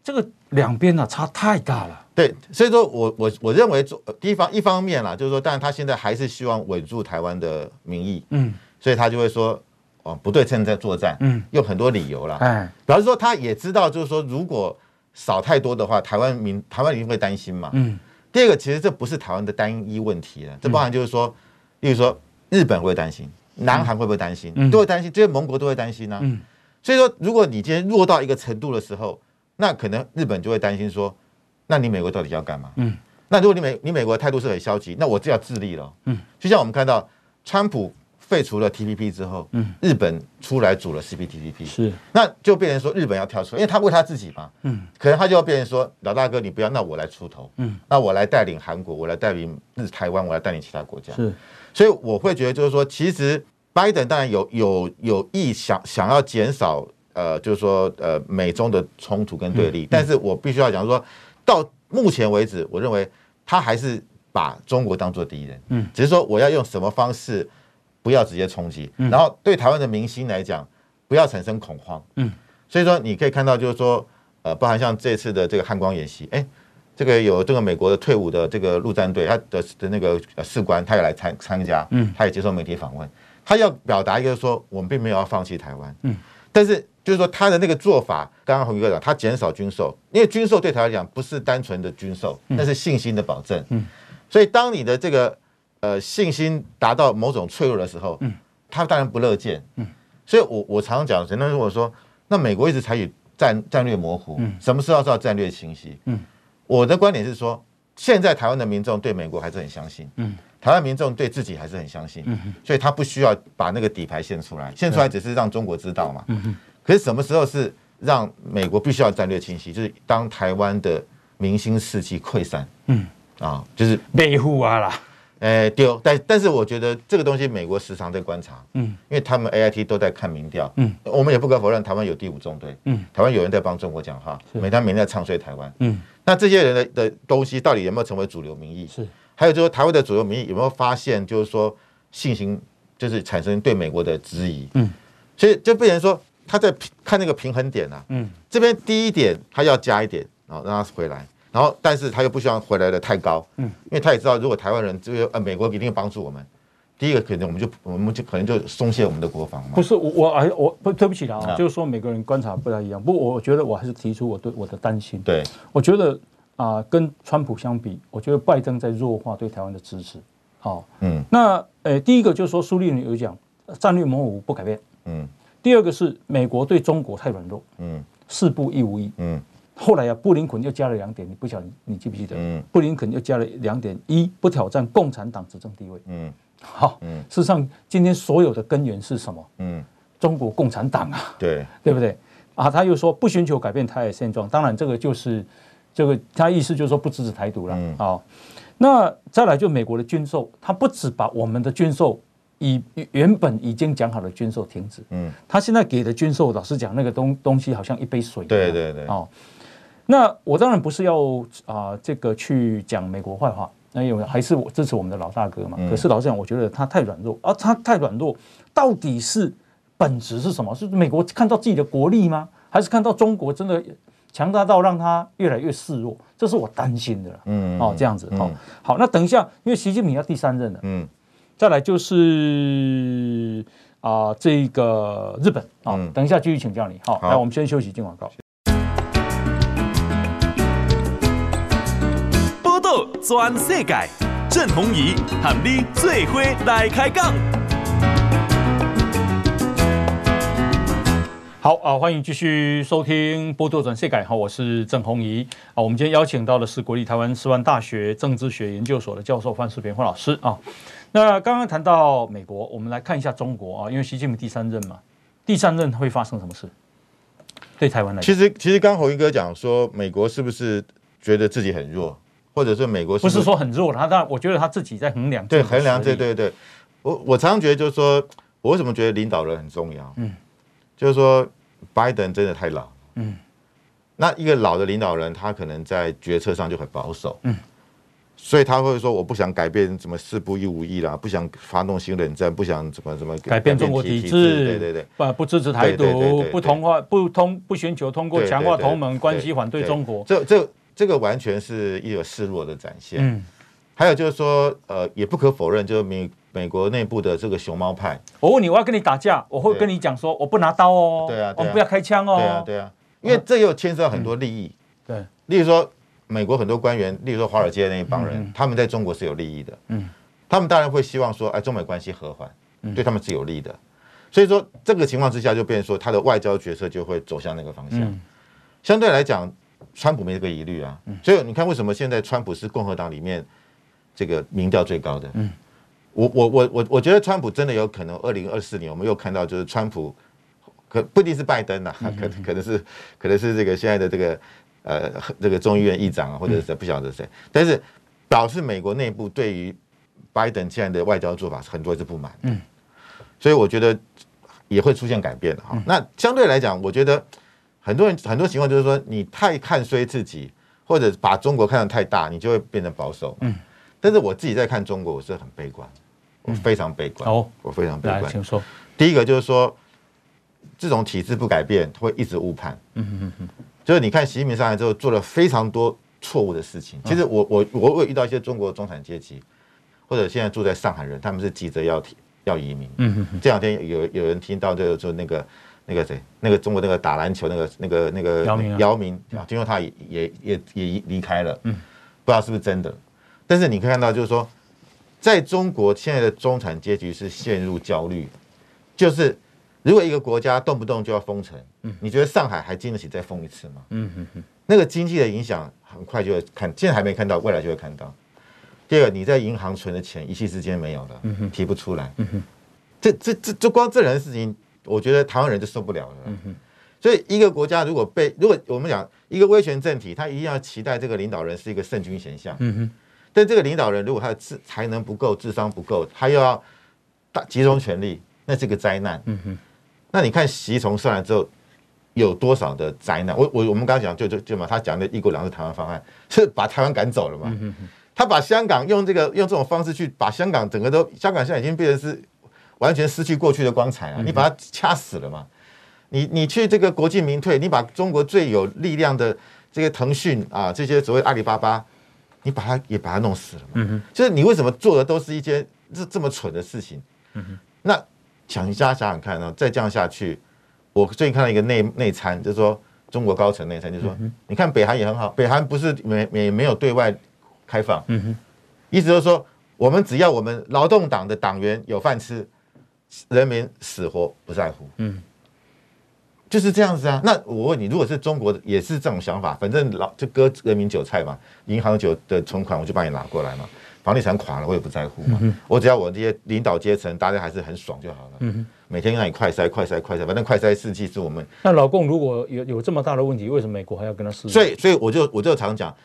这个两边呢差太大了。对，所以说我我我认为，第一方一方面啦，就是说，但是他现在还是希望稳住台湾的民意，嗯，所以他就会说哦，不对称在作战，嗯，有很多理由啦，哎，表示说他也知道，就是说如果少太多的话，台湾民台湾一定会担心嘛，嗯。第二个，其实这不是台湾的单一问题了，这包含就是说，例如说日本会担心，南韩会不会担心，都会担心，这些盟国都会担心呢。所以说，如果你今天弱到一个程度的时候，那可能日本就会担心说，那你美国到底要干嘛？那如果你美你美国的态度是很消极，那我就要自立了。嗯，就像我们看到川普废除了 TPP 之后，嗯，日本出来组了 CPTPP，是，那就变成说日本要跳出来，因为他为他自己嘛，嗯，可能他就要变成说老大哥你不要，那我来出头，嗯，那我来带领韩国，我来带领日台湾，我来带领其他国家，是，所以我会觉得就是说，其实拜登当然有有有意想想要减少呃，就是说呃美中的冲突跟对立，但是我必须要讲说到目前为止，我认为。他还是把中国当做敌人，嗯，只是说我要用什么方式，不要直接冲击，然后对台湾的明星来讲，不要产生恐慌，嗯，所以说你可以看到，就是说，呃，包含像这次的这个汉光演习，哎，这个有这个美国的退伍的这个陆战队，他的的那个士官，他也来参参加，嗯，他也接受媒体访问，他要表达一个说，我们并没有要放弃台湾，嗯，但是。就是说，他的那个做法，刚刚洪哥讲，他减少军售，因为军售对他来讲不是单纯的军售，那是信心的保证。嗯，所以当你的这个呃信心达到某种脆弱的时候，嗯，他当然不乐见。嗯，所以我我常常讲，人家如果说，那美国一直采取战战略模糊，嗯，什么时候要战略清晰？嗯，我的观点是说，现在台湾的民众对美国还是很相信，嗯，台湾民众对自己还是很相信，嗯，所以他不需要把那个底牌献出来，献出来只是让中国知道嘛，嗯。可是什么时候是让美国必须要战略清晰？就是当台湾的明星士气溃散，嗯。啊，就是维护啊啦，诶丢，但但是我觉得这个东西美国时常在观察，嗯，因为他们 AIT 都在看民调，嗯，我们也不可否认台湾有第五纵队，嗯，台湾有人在帮中国讲话，每当每天在唱衰台湾，嗯，那这些人的的东西到底有没有成为主流民意？是，还有就是台湾的主流民意有没有发现，就是说信心就是产生对美国的质疑，嗯，所以就变成说。他在看那个平衡点啊，嗯，这边低一点他要加一点，然后让他回来，然后但是他又不希望回来的太高，嗯，因为他也知道如果台湾人这个呃美国一定会帮助我们，第一个可能我们就我们就可能就松懈我们的国防嘛。不是我我哎我不对不起了啊，就是说每个人观察不太一样，不过我觉得我还是提出我对我的担心。对，我觉得啊、呃、跟川普相比，我觉得拜登在弱化对台湾的支持。好，嗯，那呃第一个就是说苏立伦有讲战略模糊不改变，嗯。第二个是美国对中国太软弱，嗯，四不一无意，嗯，后来啊，布林肯又加了两点，你不晓得你记不记得？嗯，布林肯又加了两点，一不挑战共产党执政地位，嗯，好，嗯，事实上今天所有的根源是什么？嗯，中国共产党啊，对，对不对？啊，他又说不寻求改变台海现状，当然这个就是这个他意思就是说不支持台独了，嗯，好，那再来就美国的军售，他不止把我们的军售。以原本已经讲好的军售停止，嗯，他现在给的军售，老实讲，那个东东西好像一杯水，对对对，哦，那我当然不是要啊、呃、这个去讲美国坏话，那因为还是我支持我们的老大哥嘛。嗯、可是老实讲，我觉得他太软弱啊，他太软弱，到底是本质是什么？是美国看到自己的国力吗？还是看到中国真的强大到让他越来越示弱？这是我担心的，嗯，哦，这样子，好、嗯，好，那等一下，因为习近平要第三任了，嗯。再来就是啊、呃，这个日本啊，嗯、等一下继续请教你。好，好来，我们先休息，进广告。转世界，郑弘仪喊你最伙来开讲。好啊，欢迎继续收听《波多转世改》好，我是郑弘仪啊。我们今天邀请到的是国立台湾师范大学政治学研究所的教授范世平范老师啊。那刚刚谈到美国，我们来看一下中国啊，因为习近平第三任嘛，第三任会发生什么事？对台湾来讲，其实其实刚弘仪哥讲说，美国是不是觉得自己很弱，或者是美国是不是，说很弱？他但，我觉得他自己在衡量，对衡量，对对对。我我常常觉得就是说，我为什么觉得领导人很重要？嗯。就是说，拜登真的太老，嗯，那一个老的领导人，他可能在决策上就很保守，嗯，所以他会说，我不想改变什么四不一无意啦，不想发动新冷战，不想怎么怎么改变中国体制，对对对，不不支持台独，不同化不通不寻求通过强化同盟关系，反对中国，这这这个完全是一个示弱的展现，嗯，还有就是说，呃，也不可否认，就是美。美国内部的这个熊猫派，我问你，我要跟你打架，我会跟你讲说，我不拿刀哦，对啊，我们不要开枪哦，对啊，对啊，因为这又牵涉到很多利益，对，例如说美国很多官员，例如说华尔街的那一帮人，他们在中国是有利益的，嗯，他们当然会希望说，哎，中美关系和缓，对他们是有利的，所以说这个情况之下，就变成说他的外交决策就会走向那个方向。相对来讲，川普没这个疑虑啊。所以你看，为什么现在川普是共和党里面这个民调最高的？嗯，我我我我我觉得川普真的有可能，二零二四年我们又看到就是川普可不一定是拜登呐，可可能是可能是这个现在的这个呃这个众议院议长啊，或者是不晓得谁，但是表示美国内部对于拜登现在的外交做法很多是不满。嗯，所以我觉得也会出现改变的哈。那相对来讲，我觉得。很多人很多情况就是说，你太看衰自己，或者把中国看得太大，你就会变得保守。嗯，但是我自己在看中国，我是很悲观，我非常悲观。哦，我非常悲观。来，请说。第一个就是说，这种体制不改变，会一直误判。嗯嗯嗯。就是你看习近平上来之后，做了非常多错误的事情。其实我我我有遇到一些中国中产阶级，或者现在住在上海人，他们是急着要要移民。嗯嗯。这两天有有人听到这个说那个。那个谁，那个中国那个打篮球那个那个那个姚明，姚明啊，听说他也也也也离开了，嗯，不知道是不是真的。但是你可以看到，就是说，在中国现在的中产阶级是陷入焦虑，就是如果一个国家动不动就要封城，嗯，你觉得上海还经得起再封一次吗？嗯那个经济的影响很快就会看，现在还没看到，未来就会看到。第二个，你在银行存的钱一夕之间没有了，嗯哼，提不出来，嗯哼，这这这就光这两件事情。我觉得台湾人就受不了了，嗯，所以一个国家如果被，如果我们讲一个威权政体，他一定要期待这个领导人是一个圣君贤相，嗯哼，但这个领导人如果他的智才能不够，智商不够，他又要大集中权力，那是个灾难，嗯哼，那你看习从上来之后有多少的灾难？我我我们刚刚讲就就就嘛，他讲的一国两制台湾方案是把台湾赶走了嘛，嗯哼，他把香港用这个用这种方式去把香港整个都香港现在已经变成是。完全失去过去的光彩啊！你把它掐死了嘛？你你去这个国进民退，你把中国最有力量的这个腾讯啊，这些所谓阿里巴巴，你把它也把它弄死了嘛？就是你为什么做的都是一些这这么蠢的事情？那想一下想想看啊，再这样下去，我最近看到一个内内参，就是说中国高层内参，就是说，你看北韩也很好，北韩不是没没没有对外开放？嗯哼，意思就是说，我们只要我们劳动党的党员有饭吃。人民死活不在乎，嗯，就是这样子啊。那我问你，如果是中国的，也是这种想法，反正老就割人民韭菜嘛，银行酒的存款我就帮你拿过来嘛，房地产垮了我也不在乎嘛，嗯、我只要我这些领导阶层大家还是很爽就好了，嗯，每天让你快塞快塞快塞，反正快塞四季是我们。那老共如果有有这么大的问题，为什么美国还要跟他试？所以所以我就我就常讲，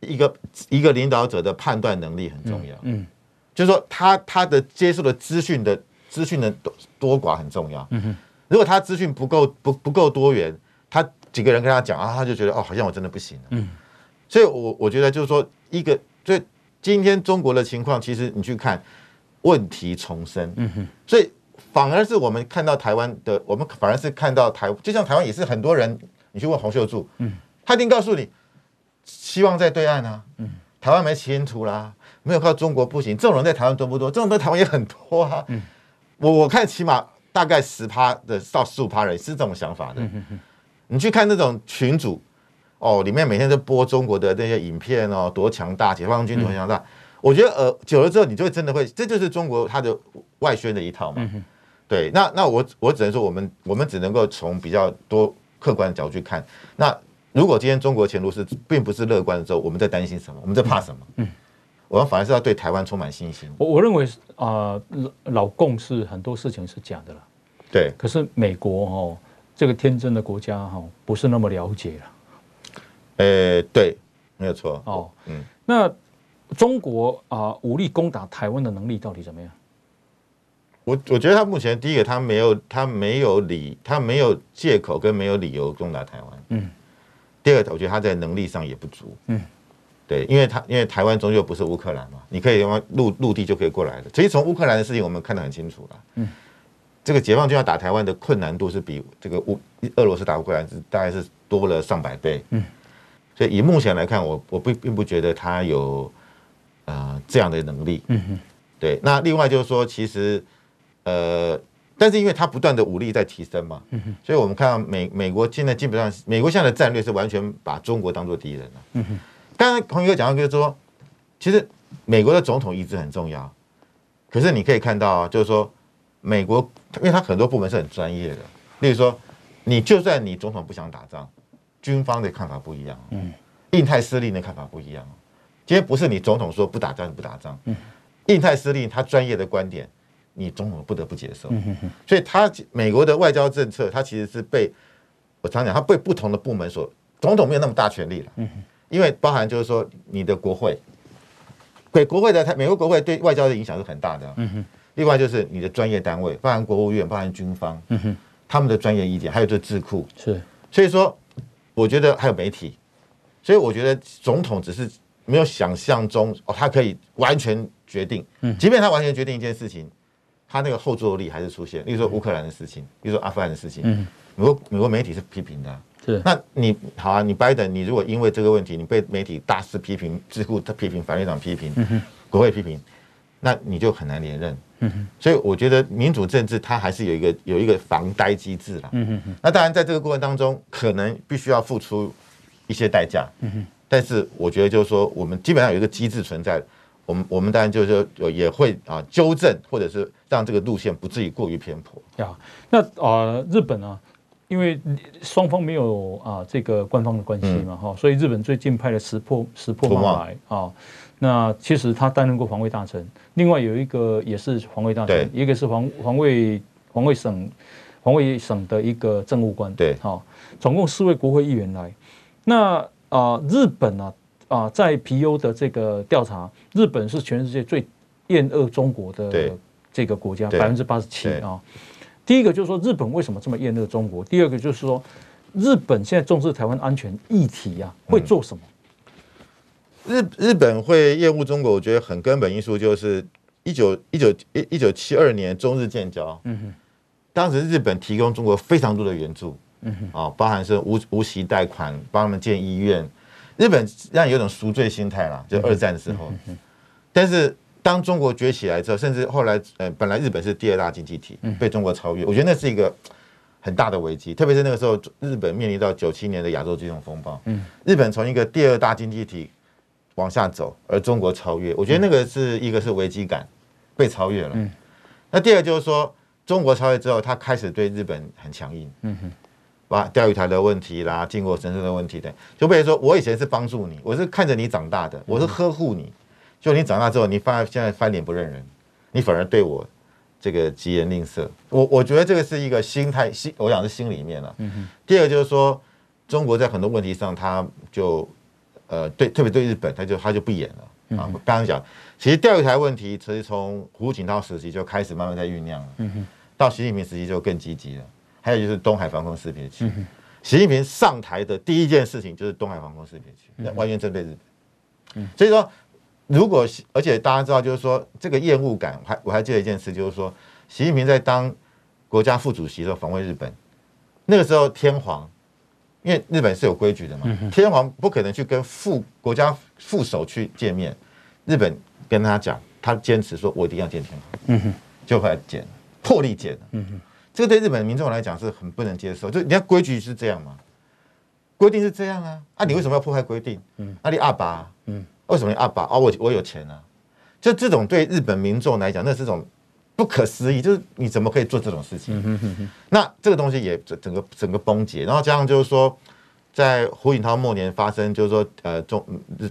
一个一个领导者的判断能力很重要，嗯，嗯就是说他他的接受的资讯的。资讯的多多寡很重要。嗯哼，如果他资讯不够不不够多元，他几个人跟他讲啊，他就觉得哦，好像我真的不行了。嗯，所以我我觉得就是说，一个所以今天中国的情况，其实你去看问题重生。嗯哼，所以反而是我们看到台湾的，我们反而是看到台，就像台湾也是很多人，你去问洪秀柱，嗯，他一定告诉你，希望在对岸啊，嗯，台湾没前途啦，没有靠中国不行。这种人在台湾多不多？这种人在台湾也很多啊。嗯。我我看起码大概十趴的到十五趴人是这种想法的。你去看那种群主哦，里面每天都播中国的那些影片哦，多强大，解放军多强大。我觉得呃，久了之后，你就会真的会，这就是中国它的外宣的一套嘛。对，那那我我只能说，我们我们只能够从比较多客观的角度去看。那如果今天中国前途是并不是乐观的时候，我们在担心什么？我们在怕什么？嗯。我们反而是要对台湾充满信心。我我认为啊，老共是很多事情是假的了。对。可是美国哦，这个天真的国家哈，不是那么了解了。呃，对，没有错。哦，嗯。那中国啊，武力攻打台湾的能力到底怎么样？我我觉得他目前第一个，他没有他没有理，他没有借口跟没有理由攻打台湾。嗯。第二个，我觉得他在能力上也不足。嗯。对，因为他因为台湾终究不是乌克兰嘛，你可以用陆陆地就可以过来的。其实从乌克兰的事情我们看得很清楚了。嗯，这个解放军要打台湾的困难度是比这个乌俄罗斯打乌克兰是大概是多了上百倍。嗯，所以以目前来看，我我并并不觉得他有呃这样的能力。嗯哼，对。那另外就是说，其实呃，但是因为他不断的武力在提升嘛，嗯哼，所以我们看到美美国现在基本上，美国现在的战略是完全把中国当做敌人了。嗯哼。刚刚朋友讲到，就是说，其实美国的总统意志很重要。可是你可以看到啊，就是说，美国因为他很多部门是很专业的，例如说，你就算你总统不想打仗，军方的看法不一样，嗯，印太司令的看法不一样。今天不是你总统说不打仗就不打仗，嗯，印太司令他专业的观点，你总统不得不接受，嗯，所以他美国的外交政策，他其实是被我常讲，他被不同的部门所，总统没有那么大权力了，嗯，因为包含就是说你的国会，对国会的他美国国会对外交的影响是很大的，嗯哼，另外就是你的专业单位，包含国务院，包含军方，嗯哼，他们的专业意见，还有这智库，是，所以说我觉得还有媒体，所以我觉得总统只是。没有想象中哦，他可以完全决定。嗯，即便他完全决定一件事情，他那个后坐力还是出现。例如说乌克兰的事情，例如说阿富汗的事情，嗯，美国美国媒体是批评的、啊。是，那你好啊，你拜登，你如果因为这个问题，你被媒体大肆批评，智库他批评，反对党批评，国会批评，那你就很难连任。嗯，所以我觉得民主政治它还是有一个有一个防呆机制啦。那当然在这个过程当中，可能必须要付出一些代价。但是我觉得就是说，我们基本上有一个机制存在，我们我们当然就是说也会啊纠正，或者是让这个路线不至于过于偏颇。呀，那啊日本呢，因为双方没有啊这个官方的关系嘛哈，嗯、所以日本最近派了石破石破茂来啊。那其实他担任过防卫大臣，另外有一个也是防卫大臣，一个是防防卫防卫省防卫省的一个政务官。对，好，总共四位国会议员来，那。啊，日本啊啊，在皮尤的这个调查，日本是全世界最厌恶中国的这个国家，百分之八十七啊。第一个就是说，日本为什么这么厌恶中国？第二个就是说，日本现在重视台湾安全议题啊，会做什么？日日本会厌恶中国，我觉得很根本因素就是一九一九一一九七二年中日建交，嗯哼，当时日本提供中国非常多的援助。嗯哼，啊，包含是无无息贷款，帮他们建医院。日本让有种赎罪心态啦，就二战的时候。但是当中国崛起来之后，甚至后来，呃，本来日本是第二大经济体，被中国超越，我觉得那是一个很大的危机。特别是那个时候，日本面临到九七年的亚洲金融风暴。嗯，日本从一个第二大经济体往下走，而中国超越，我觉得那个是一个是危机感，被超越了。嗯，那第二就是说，中国超越之后，他开始对日本很强硬。嗯哼。把钓鱼台的问题啦，靖国神社的问题等，就比如说，我以前是帮助你，我是看着你长大的，我是呵护你，就你长大之后，你发现在翻脸不认人，你反而对我这个疾言吝啬。我我觉得这个是一个心态，心我想是心里面了。第二个就是说，中国在很多问题上，他就呃对，特别对日本，他就他就不演了啊。刚刚讲，其实钓鱼台问题，其实从胡锦涛时期就开始慢慢在酝酿了，到习近平时期就更积极了。还有就是东海防空识别区，习近平上台的第一件事情就是东海防空识别区，那完全针对日本。所以说，如果而且大家知道，就是说这个厌恶感，还我还记得一件事，就是说习近平在当国家副主席的时候访问日本，那个时候天皇，因为日本是有规矩的嘛，天皇不可能去跟副国家副手去见面，日本跟他讲，他坚持说我一定要见天皇，就后来见，破例见了。这个对日本民众来讲是很不能接受，就人家规矩是这样嘛，规定是这样啊，啊，你为什么要破坏规定？嗯，那你阿爸，嗯，为什么你阿爸？哦，我我有钱啊，就这种对日本民众来讲，那是种不可思议，就是你怎么可以做这种事情？嗯哼哼。那这个东西也整整个整个崩解，然后加上就是说，在胡锦涛末年发生，就是说呃中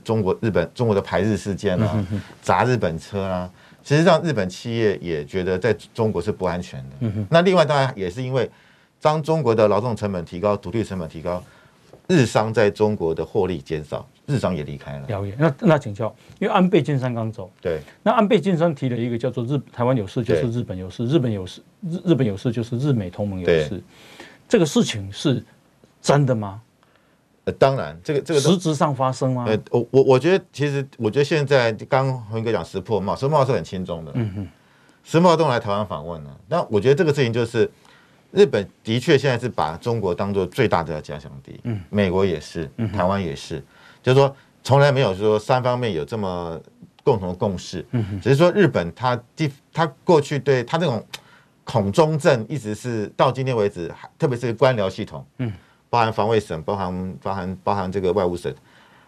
中国日本中国的排日事件啊，砸日本车啊。其实让日本企业也觉得在中国是不安全的。嗯、那另外当然也是因为，当中国的劳动成本提高，土地成本提高，日商在中国的获利减少，日商也离开了。了解。那那请教，因为安倍晋三刚走，对，那安倍晋三提了一个叫做“日台湾有事就是日本有事，日本有事日日本有事就是日美同盟有事”，对这个事情是真的吗？呃，当然，这个这个实质上发生吗？呃，我我我觉得，其实我觉得现在刚刚鸿哥讲石破茂，石破茂是很轻松的。嗯哼，石破茂都来台湾访问了。那我觉得这个事情就是，日本的确现在是把中国当做最大的假想敌。嗯，美国也是，台湾也是，就是说从来没有说三方面有这么共同的共识。嗯，只是说日本他第他过去对他这种恐中症一直是到今天为止，特别是官僚系统。嗯。包含防卫省，包含包含包含这个外务省，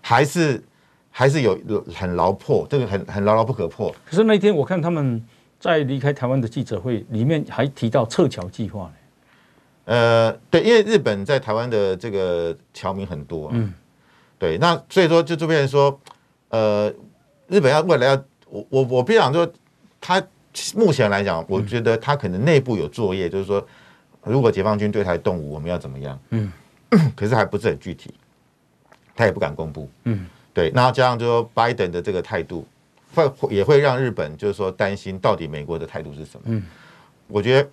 还是还是有很牢破，这个很很牢牢不可破。可是那天我看他们在离开台湾的记者会里面还提到撤侨计划呢。呃，对，因为日本在台湾的这个侨民很多，嗯，对，那所以说就这边说，呃，日本要未来要我我我必须讲说，他目前来讲，我觉得他可能内部有作业，就是说，如果解放军对台动武，我们要怎么样？嗯，可是还不是很具体，他也不敢公布，嗯，对，那加上就说拜登的这个态度。会也会让日本就是说担心到底美国的态度是什么？嗯，我觉得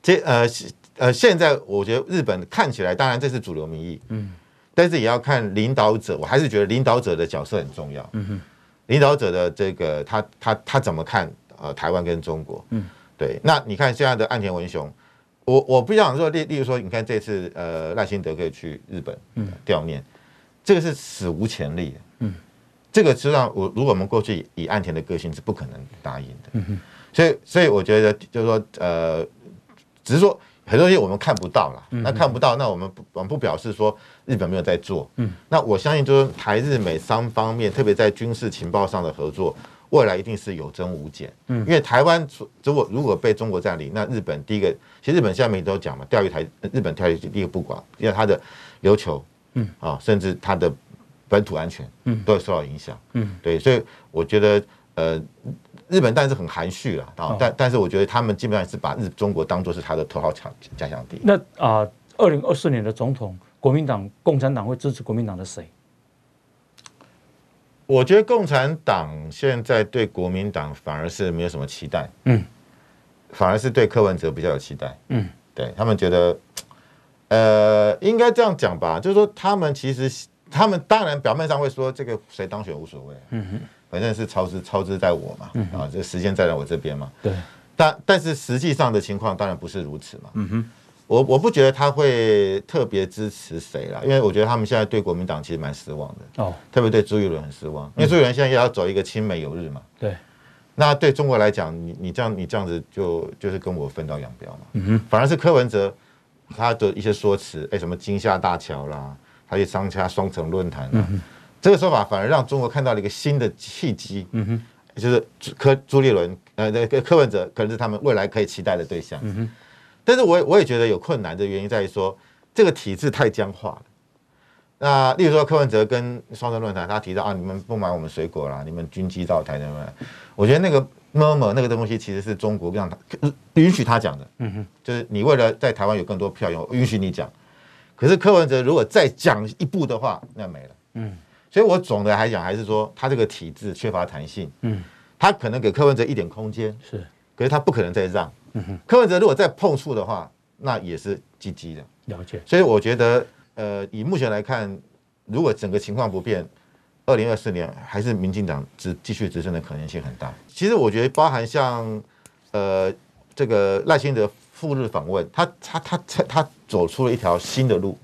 这呃呃现在我觉得日本看起来当然这是主流民意，嗯，但是也要看领导者，我还是觉得领导者的角色很重要，嗯哼，领导者的这个他他他怎么看呃台湾跟中国？嗯，对，那你看现在的岸田文雄，我我不想说例例如说，你看这次呃赖清德可以去日本嗯。悼念，这个是史无前例。的，嗯。这个实际上，我如果我们过去以岸田的个性是不可能答应的，嗯哼，所以所以我觉得就是说，呃，只是说很多东西我们看不到了，那看不到，那我们不我们不表示说日本没有在做，嗯，那我相信就是台日美三方面，特别在军事情报上的合作，未来一定是有增无减，嗯，因为台湾如果如果被中国占领，那日本第一个，其实日本下面都讲嘛，钓鱼台，日本钓鱼第一个不管，因为它的琉球，嗯。啊，甚至它的。本土安全，嗯，都会受到影响，嗯，对，所以我觉得，呃，日本当然是很含蓄了啊，但但是我觉得他们基本上是把日中国当做是他的头号强假想敌。那啊，二零二四年的总统，国民党、共产党会支持国民党的谁？我觉得共产党现在对国民党反而是没有什么期待，嗯，反而是对柯文哲比较有期待，嗯，对他们觉得，呃，应该这样讲吧，就是说他们其实。他们当然表面上会说这个谁当选无所谓，嗯哼，反正是超支超支在我嘛，嗯、啊，这个时间在我这边嘛，对，但但是实际上的情况当然不是如此嘛，嗯哼，我我不觉得他会特别支持谁啦，因为我觉得他们现在对国民党其实蛮失望的，哦，特别对朱立伦很失望，因为朱立伦现在也要走一个亲美友日嘛，对，那对中国来讲，你你这样你这样子就就是跟我分道扬镳嘛，嗯哼，反而是柯文哲他的一些说辞，哎，什么金厦大桥啦。还有商家双城论坛、啊，这个说法反而让中国看到了一个新的契机，嗯、哼就是柯朱立伦，呃，那个柯文哲可能是他们未来可以期待的对象。嗯、哼但是我我也觉得有困难的原因在于说，这个体制太僵化了。那例如说柯文哲跟双城论坛，他提到啊，你们不买我们水果啦，你们军机到台，对不对？我觉得那个 murmur 那个东西其实是中国让他允许他讲的，嗯、哼就是你为了在台湾有更多票用，允许你讲。可是柯文哲如果再讲一步的话，那没了。嗯，所以我总的来讲还是说，他这个体制缺乏弹性。嗯，他可能给柯文哲一点空间，是，可是他不可能再让。柯文哲如果再碰触的话，那也是积极的。了解。所以我觉得，呃，以目前来看，如果整个情况不变，二零二四年还是民进党执继续执政的可能性很大。其实我觉得，包含像呃这个赖清德。赴日访问，他他他他他走出了一条新的路，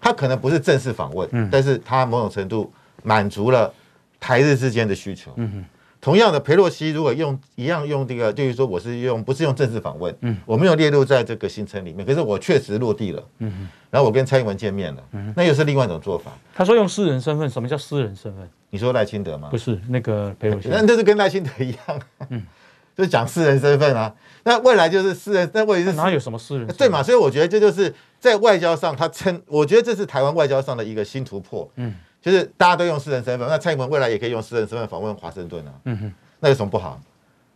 他可能不是正式访问，嗯，但是他某种程度满足了台日之间的需求，嗯哼。同样的，佩洛西如果用一样用这个，就是说我是用不是用正式访问，嗯，我没有列入在这个行程里面，可是我确实落地了，嗯哼。然后我跟蔡英文见面了，嗯，那又是另外一种做法。他说用私人身份，什么叫私人身份？你说赖清德吗？不是，那个裴洛西，那这是跟赖清德一样，嗯。就是讲私人身份啊，那未来就是私人，那未来是哪有什么私人？对嘛？所以我觉得这就是在外交上，他称，我觉得这是台湾外交上的一个新突破。嗯，就是大家都用私人身份，那蔡英文未来也可以用私人身份访问华盛顿啊。嗯哼，那有什么不好？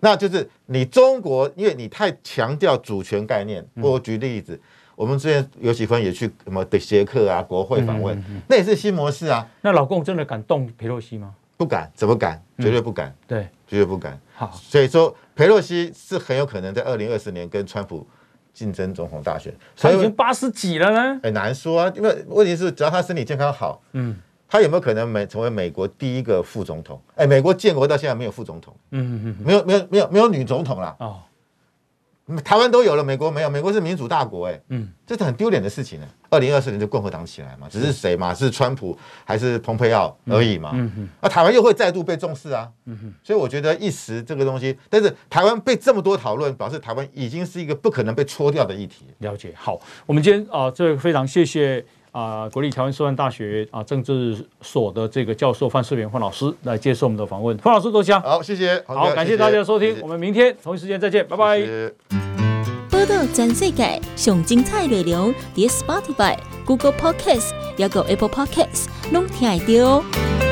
那就是你中国，因为你太强调主权概念。我举例子，我们之前游锡堃也去什么的捷克啊，国会访问，那也是新模式啊。那老共真的敢动裴洛西吗？不敢，怎么敢？绝对不敢。对，绝对不敢。好，所以说。裴洛西是很有可能在二零二四年跟川普竞争总统大选，他已经八十几了呢，很难说啊。因为问题是，只要他身体健康好，嗯，他有没有可能美成为美国第一个副总统？哎，美国建国到现在没有副总统，嗯嗯嗯，没有没有没有没有女总统啦。哦。台湾都有了，美国没有。美国是民主大国，哎，嗯，这是很丢脸的事情呢。二零二四年就共和党起来嘛，只是谁嘛？是川普还是蓬佩奥而已嘛？嗯嗯。那台湾又会再度被重视啊？嗯哼。所以我觉得一时这个东西，但是台湾被这么多讨论，表示台湾已经是一个不可能被戳掉的议题。了解。好，我们今天啊，这个非常谢谢。啊，国立台湾师范大学啊政治所的这个教授范世平范老师来接受我们的访问。范老师多谢。好，谢谢。好，感谢大家的收听，谢谢，我们明天同一时间再见，拜拜。谢谢。报道全世界上精彩内容，伫 Spotify、Google Podcasts，还有 Apple Podcasts，拢听得到。